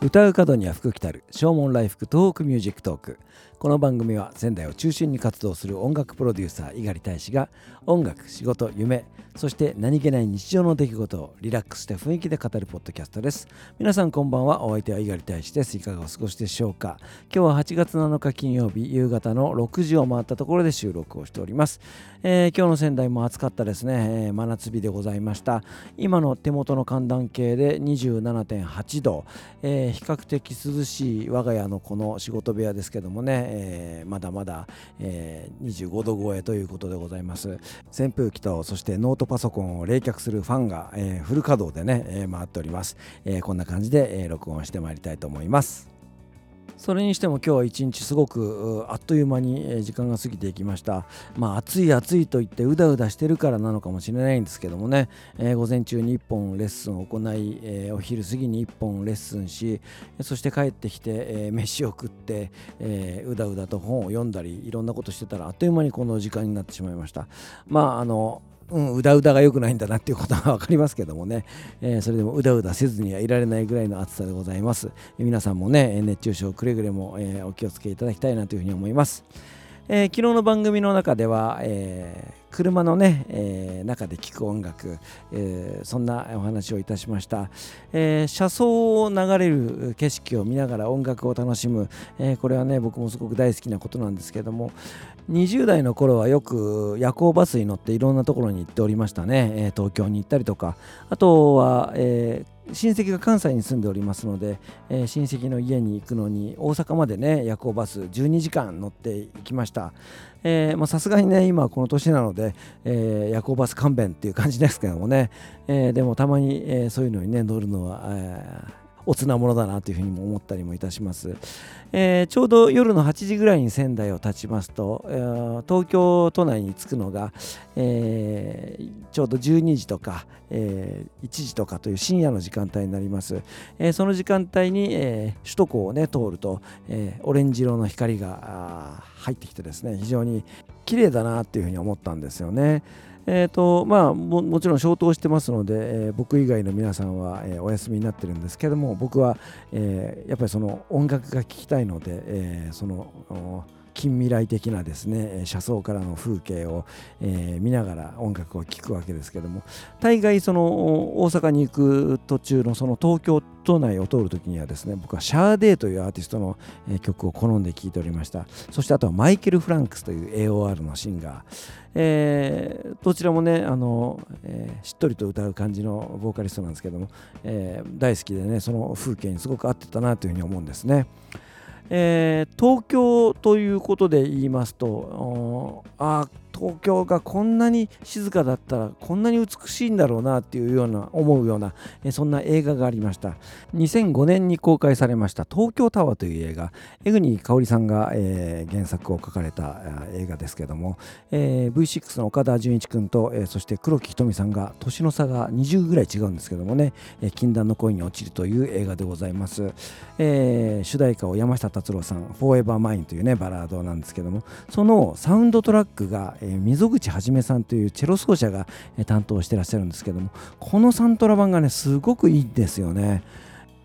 唱う門には福来たる唱門来福東北 Music Talk。この番組は仙台を中心に活動する音楽プロデューサー猪狩大使が音楽仕事夢そして何気ない日常の出来事をリラックスした雰囲気で語るポッドキャストです。皆さんこんばんは。お相手は猪狩大使です。いかがお過ごしでしょうか。今日は8月7日金曜日夕方の6時を回ったところで収録をしております、えー、今日の仙台も暑かったですね、えー、真夏日でございました。今の手元の寒暖計で27.8度、えー、比較的涼しい我が家のこの仕事部屋ですけどもね、えまだまだ、え25度超えということでございます。扇風機とそしてノートパソコンを冷却するファンが、え、フル稼働でね、え、回っております、え、こんな感じで、えー、録音してまいりたいと思います。それにしても今日は一日すごくあっという間に時間が過ぎていきました。まあ暑い暑いと言ってうだうだしてるからなのかもしれないんですけどもね、えー、午前中に1本レッスンを行い、えー、お昼過ぎに1本レッスンし、そして帰ってきて、えー、飯を食って、えうだうだと本を読んだりいろんなことしてたらあっという間にこの時間になってしまいました。まああのうん、うだうだが良くないんだなっていうことは分かりますけどもね、えー、それでもうだうだせずにはいられないぐらいの暑さでございます。皆さんもね、熱中症くれぐれも、えー、お気をつけいただきたいなというふうに思います。え、昨日の番組の中では、えー、車のね、えー、中で聴く音楽、えー、そんなお話をいたしました、えー、車窓を流れる景色を見ながら音楽を楽しむ、えこれはね僕もすごく大好きなことなんですけども20代の頃はよく夜行バスに乗っていろんなところに行っておりましたね、え東京に行ったりとか。あとは、えー親戚が関西に住んでおりますので、えー、親戚の家に行くのに大阪までね夜行バス12時間乗って行きました。さすがにね今この年なので、えー、夜行バス勘弁っていう感じですけどもね、えー、でもたまに、えー、そういうのにね乗るのは、えーおつなものだなというふうにも思ったりもいたします、えー、ちょうど夜の8時ぐらいに仙台を立ちますと、えー、東京都内に着くのが、えー、ちょうど12時とか、え、1時とかという深夜の時間帯になります、え、その時間帯に、え、首都高をね通ると、え、オレンジ色の光が入ってきてですね非常に綺麗だなっていうふうに思ったんですよね。えーとまあ、ももちろん消灯してますので、えー、僕以外の皆さんは、えー、お休みになってるんですけども僕は、えー、やっぱりその音楽が聴きたいので、えその近未来的なですね車窓からの風景を、えー、見ながら音楽を聴くわけですけども大概その大阪に行く途中のその東京都内を通るときにはですね僕はシャーデーというアーティストの、曲を好んで聴いておりましたそしてあとはマイケル・フランクスという AOR のシンガー、えー、どちらもねあの、えー、しっとりと歌う感じのボーカリストなんですけども、えー、大好きでねその風景にすごく合ってたなというふうに思うんですね。えー、東京ということで言いますとあ東京がこんなに静かだったらこんなに美しいんだろうなっていうような思うようなそんな映画がありました。2005年に公開されました東京タワーという映画。江国香織さんが、えー、原作を書かれた映画ですけども、えー、V6 の岡田准一君と、えー、そして黒木瞳さんが年の差が20ぐらい違うんですけどもね、え、禁断の恋に落ちるという映画でございます、えー、主題歌を山下達郎さん「フォーエバーマイン」というねバラードなんですけどもそのサウンドトラックが、溝口はじめさんというチェロ奏者が、えー、担当してらっしゃるんですけどもこのサントラ版がねすごくいいんですよね。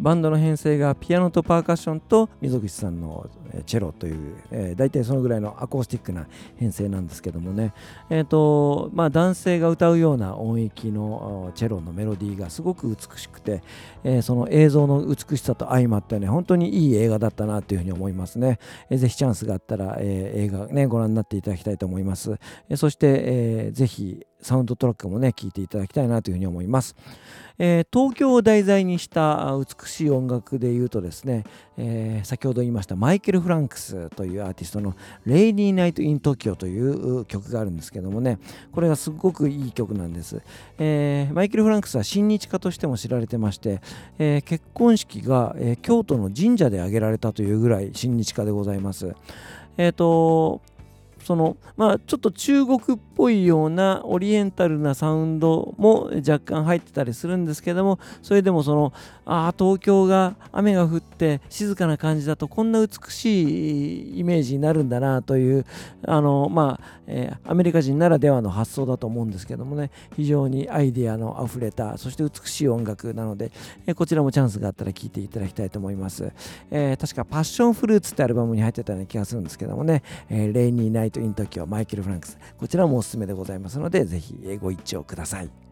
バンドの編成がピアノとパーカッションと溝口さんのチェロという、えー、大体そのぐらいのアコースティックな編成なんですけどもね、えーとまあ、男性が歌うような音域のチェロのメロディーがすごく美しくて、えー、その映像の美しさと相まってね本当にいい映画だったなというふうに思いますね、えー、ぜひチャンスがあったら、えー、映画ねご覧になっていただきたいと思います、えー、そして、えー、ぜひサウンドトラックもね聴いていただきたいなというふうに思います、えー、東京を題材にした美しい音楽でいうとですね、えー、先ほど言いましたマイケル・フランクスというアーティストの「レイニー・ナイト・イン・トキオ」という曲があるんですけどもねこれがすごくいい曲なんです、えー、マイケル・フランクスは親日家としても知られてまして、え結婚式が、え京都の神社で挙げられたというぐらい親日家でございます。えっ、とそのまあちょっと中国っぽいようなオリエンタルなサウンドも若干入ってたりするんですけどもそれでもそのああ東京が雨が降って静かな感じだとこんな美しいイメージになるんだなというあのまあ、えー、アメリカ人ならではの発想だと思うんですけどもね非常にアイデアのあふれたそして美しい音楽なので、えー、こちらもチャンスがあったら聴いていただきたいと思います、えー、確かパッションフルーツってアルバムに入ってたような気がするんですけどもね、えー、レイニーナイトイントキオマイケル・フランクスこちらもおすすめでございますのでぜひご一聴ください。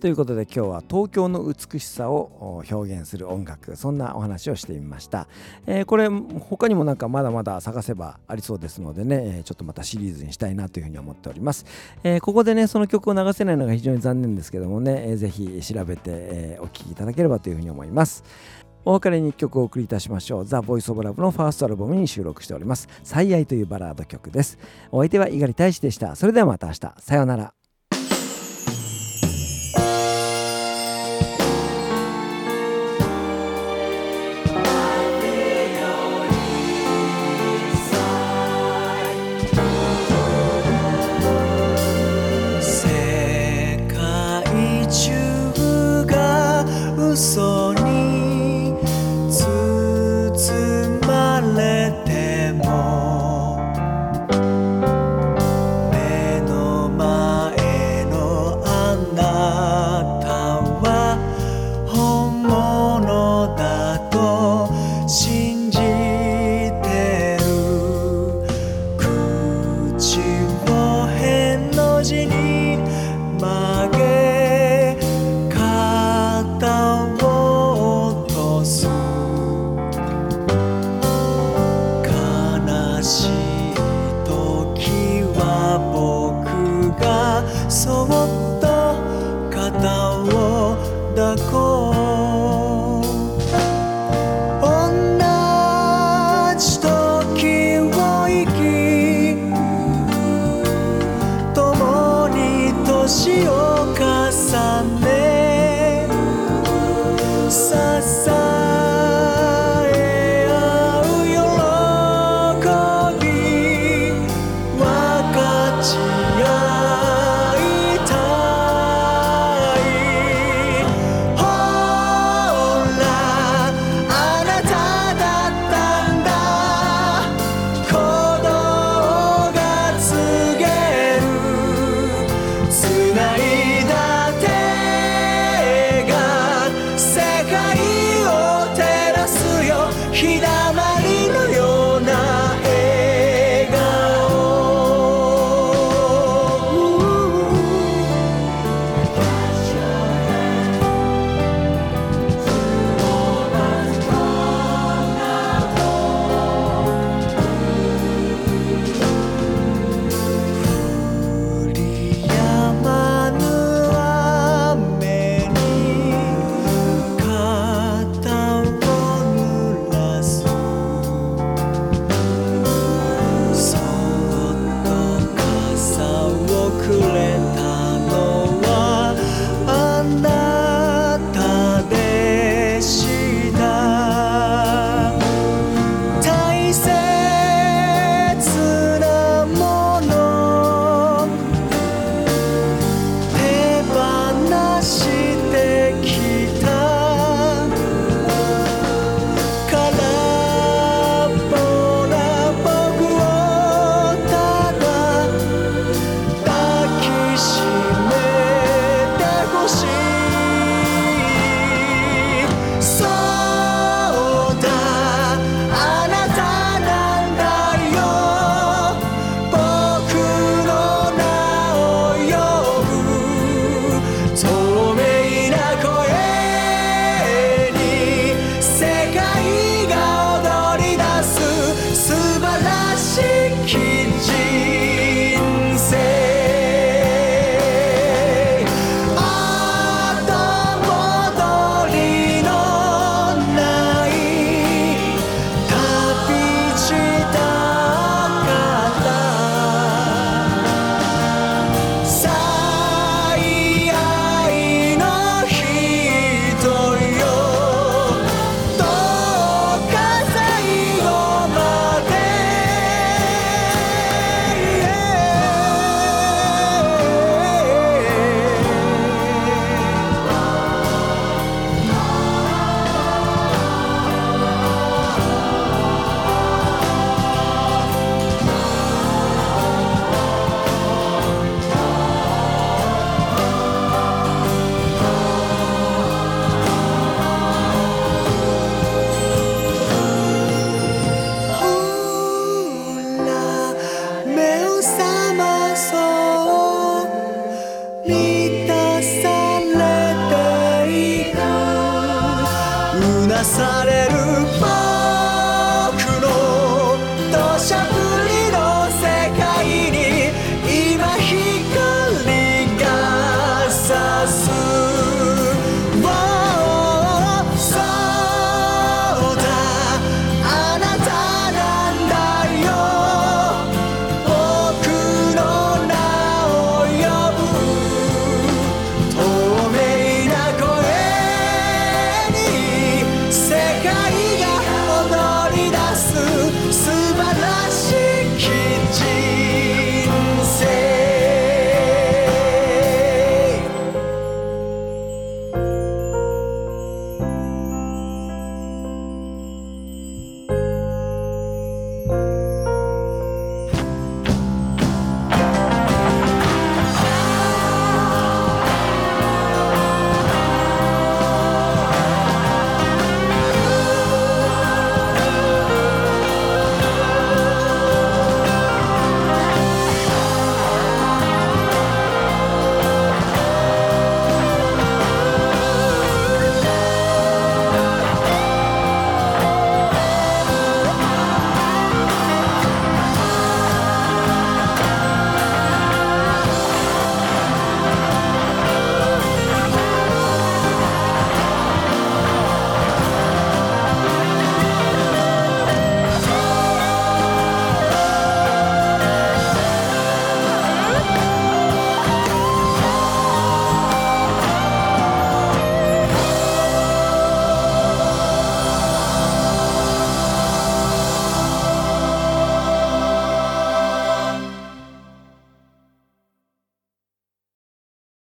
ということで今日は東京の美しさを表現する音楽そんなお話をしてみました、えー、これ他にもなんかまだまだ探せばありそうですのでねちょっとまたシリーズにしたいなというふうに思っております、えー、ここでねその曲を流せないのが非常に残念ですけどもね、えー、ぜひ調べて、お聴きいただければというふうに思いますお別れに1曲お送りいたしましょう。ザ・ボイス・オブ・ラブのファーストアルバムに収録しております。最愛というバラード曲です。お相手は猪狩大使でした。それではまた明日。さようなら。